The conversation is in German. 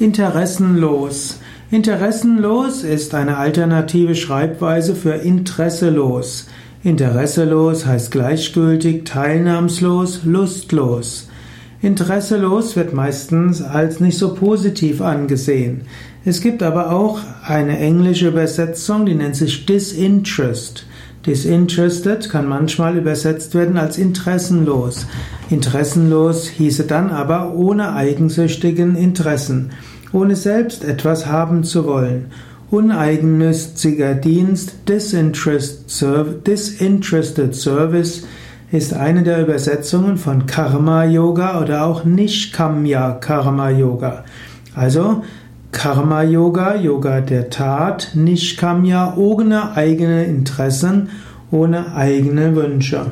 Interessenlos. Interessenlos ist eine alternative Schreibweise für interesselos. Interesselos heißt gleichgültig, teilnahmslos, lustlos. Interesselos wird meistens als nicht so positiv angesehen. Es gibt aber auch eine englische Übersetzung, die nennt sich disinterest. Disinterested kann manchmal übersetzt werden als interessenlos. Interessenlos hieße dann aber ohne eigensüchtigen Interessen, ohne selbst etwas haben zu wollen. Uneigennütziger Dienst, disinterested service, ist eine der Übersetzungen von Karma Yoga oder auch Nishkamya Karma Yoga. Also Karma Yoga, Yoga der Tat, Nishkamya, ohne eigene Interessen, ohne eigene Wünsche.